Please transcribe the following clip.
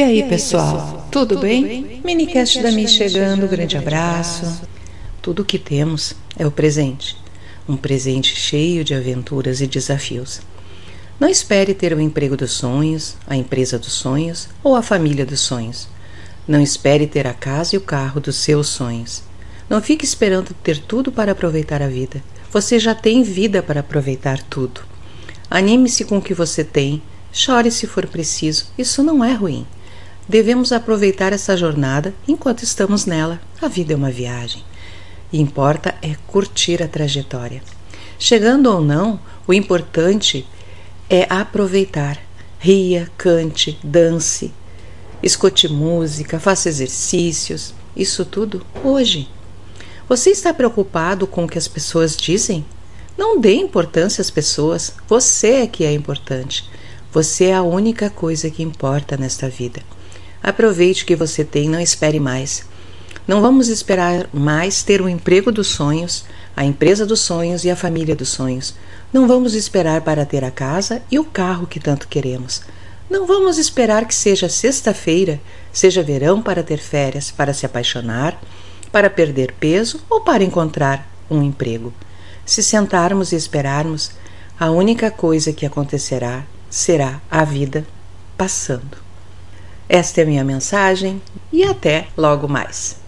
E aí, pessoal, tudo, tudo bem? bem? Minicast da Mi chegando, grande abraço. Tudo o que temos é o presente. Um presente cheio de aventuras e desafios. Não espere ter o emprego dos sonhos, a empresa dos sonhos ou a família dos sonhos. Não espere ter a casa e o carro dos seus sonhos. Não fique esperando ter tudo para aproveitar a vida. Você já tem vida para aproveitar tudo. Anime-se com o que você tem, chore se for preciso, isso não é ruim. Devemos aproveitar essa jornada enquanto estamos nela. A vida é uma viagem. E importa é curtir a trajetória. Chegando ou não, o importante é aproveitar. Ria, cante, dance, escute música, faça exercícios. Isso tudo hoje. Você está preocupado com o que as pessoas dizem? Não dê importância às pessoas. Você é que é importante. Você é a única coisa que importa nesta vida. Aproveite o que você tem, não espere mais. Não vamos esperar mais ter o emprego dos sonhos, a empresa dos sonhos e a família dos sonhos. Não vamos esperar para ter a casa e o carro que tanto queremos. Não vamos esperar que seja sexta-feira, seja verão para ter férias, para se apaixonar, para perder peso ou para encontrar um emprego. Se sentarmos e esperarmos, a única coisa que acontecerá será a vida passando. Esta é a minha mensagem e até logo mais.